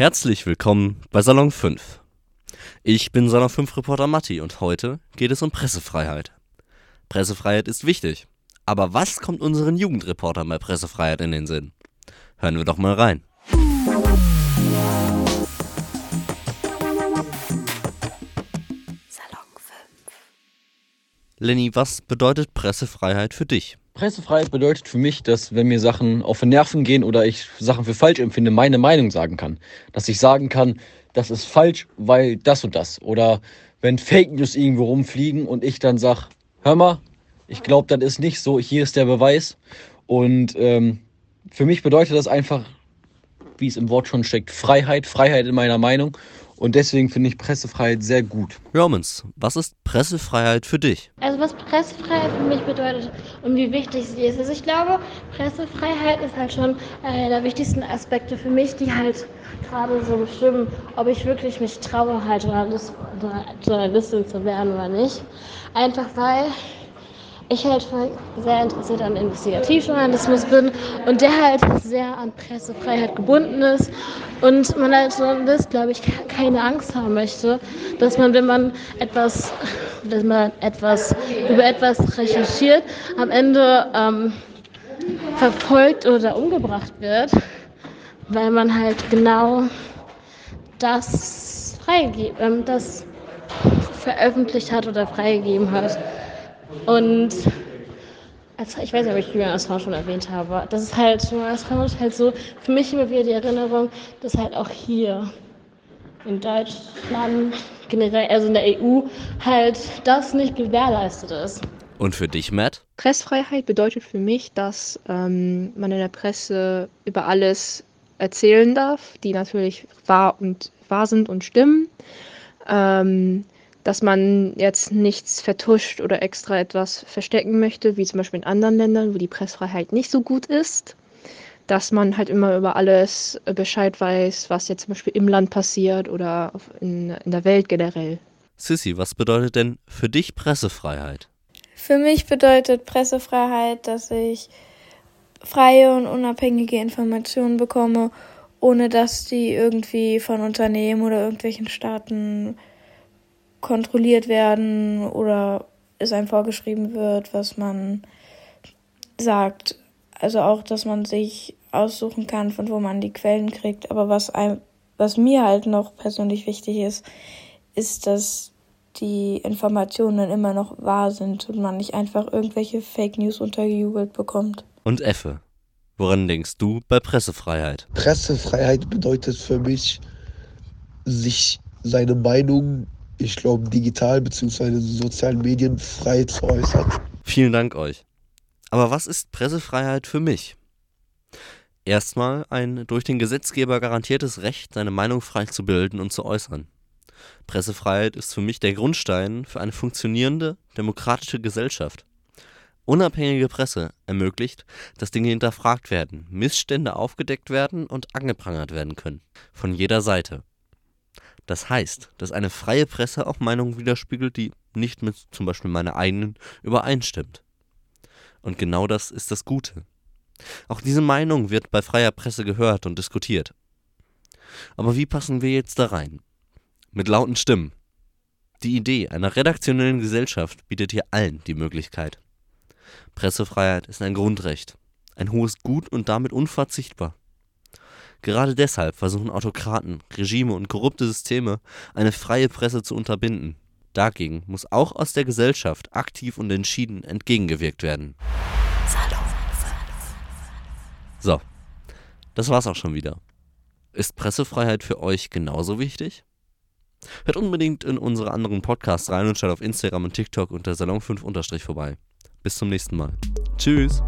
Herzlich willkommen bei Salon 5. Ich bin Salon 5 Reporter Matti und heute geht es um Pressefreiheit. Pressefreiheit ist wichtig, aber was kommt unseren Jugendreportern bei Pressefreiheit in den Sinn? Hören wir doch mal rein. Salon 5. Lenny, was bedeutet Pressefreiheit für dich? Pressefreiheit bedeutet für mich, dass wenn mir Sachen auf den Nerven gehen oder ich Sachen für falsch empfinde, meine Meinung sagen kann. Dass ich sagen kann, das ist falsch, weil das und das. Oder wenn Fake News irgendwo rumfliegen und ich dann sage, hör mal, ich glaube, das ist nicht so, hier ist der Beweis. Und ähm, für mich bedeutet das einfach, wie es im Wort schon steckt, Freiheit, Freiheit in meiner Meinung. Und deswegen finde ich Pressefreiheit sehr gut. Romans, was ist Pressefreiheit für dich? Also was Pressefreiheit für mich bedeutet und wie wichtig sie ist. Also ich glaube, Pressefreiheit ist halt schon einer der wichtigsten Aspekte für mich, die halt gerade so bestimmen, ob ich wirklich mich traue, halt Journalist, Journalistin zu werden oder nicht. Einfach weil ich halt sehr interessiert an Investigativjournalismus bin und der halt sehr an Pressefreiheit gebunden ist und man als Journalist, glaube ich, keine Angst haben möchte, dass man, wenn man etwas, wenn man etwas über etwas recherchiert, am Ende ähm, verfolgt oder umgebracht wird, weil man halt genau das freigegeben, ähm, das veröffentlicht hat oder freigegeben hat. Und also ich weiß nicht, ob ich Julian Assange schon erwähnt habe. Das ist halt, Julian Assange halt so für mich immer wieder die Erinnerung, dass halt auch hier in Deutschland, generell, also in der EU, halt das nicht gewährleistet ist. Und für dich, Matt? Pressfreiheit bedeutet für mich, dass ähm, man in der Presse über alles erzählen darf, die natürlich wahr und wahr sind und stimmen. Ähm, dass man jetzt nichts vertuscht oder extra etwas verstecken möchte, wie zum Beispiel in anderen Ländern, wo die Pressfreiheit nicht so gut ist. Dass man halt immer über alles Bescheid weiß, was jetzt zum Beispiel im Land passiert oder in, in der Welt generell. Sissy, was bedeutet denn für dich Pressefreiheit? Für mich bedeutet Pressefreiheit, dass ich freie und unabhängige Informationen bekomme, ohne dass die irgendwie von Unternehmen oder irgendwelchen Staaten kontrolliert werden oder es einem vorgeschrieben wird, was man sagt. Also auch, dass man sich aussuchen kann, von wo man die Quellen kriegt. Aber was einem, was mir halt noch persönlich wichtig ist, ist, dass die Informationen dann immer noch wahr sind und man nicht einfach irgendwelche Fake News untergejubelt bekommt. Und Effe, woran denkst du bei Pressefreiheit? Pressefreiheit bedeutet für mich, sich seine Meinung ich glaube, digital bzw. sozialen Medien frei zu äußern. Vielen Dank euch. Aber was ist Pressefreiheit für mich? Erstmal ein durch den Gesetzgeber garantiertes Recht, seine Meinung frei zu bilden und zu äußern. Pressefreiheit ist für mich der Grundstein für eine funktionierende, demokratische Gesellschaft. Unabhängige Presse ermöglicht, dass Dinge hinterfragt werden, Missstände aufgedeckt werden und angeprangert werden können. Von jeder Seite. Das heißt, dass eine freie Presse auch Meinungen widerspiegelt, die nicht mit zum Beispiel meiner eigenen übereinstimmt. Und genau das ist das Gute. Auch diese Meinung wird bei freier Presse gehört und diskutiert. Aber wie passen wir jetzt da rein? Mit lauten Stimmen. Die Idee einer redaktionellen Gesellschaft bietet hier allen die Möglichkeit. Pressefreiheit ist ein Grundrecht, ein hohes Gut und damit unverzichtbar. Gerade deshalb versuchen Autokraten, Regime und korrupte Systeme, eine freie Presse zu unterbinden. Dagegen muss auch aus der Gesellschaft aktiv und entschieden entgegengewirkt werden. So, das war's auch schon wieder. Ist Pressefreiheit für euch genauso wichtig? Hört unbedingt in unsere anderen Podcasts rein und schaut auf Instagram und TikTok unter Salon5 vorbei. Bis zum nächsten Mal. Tschüss!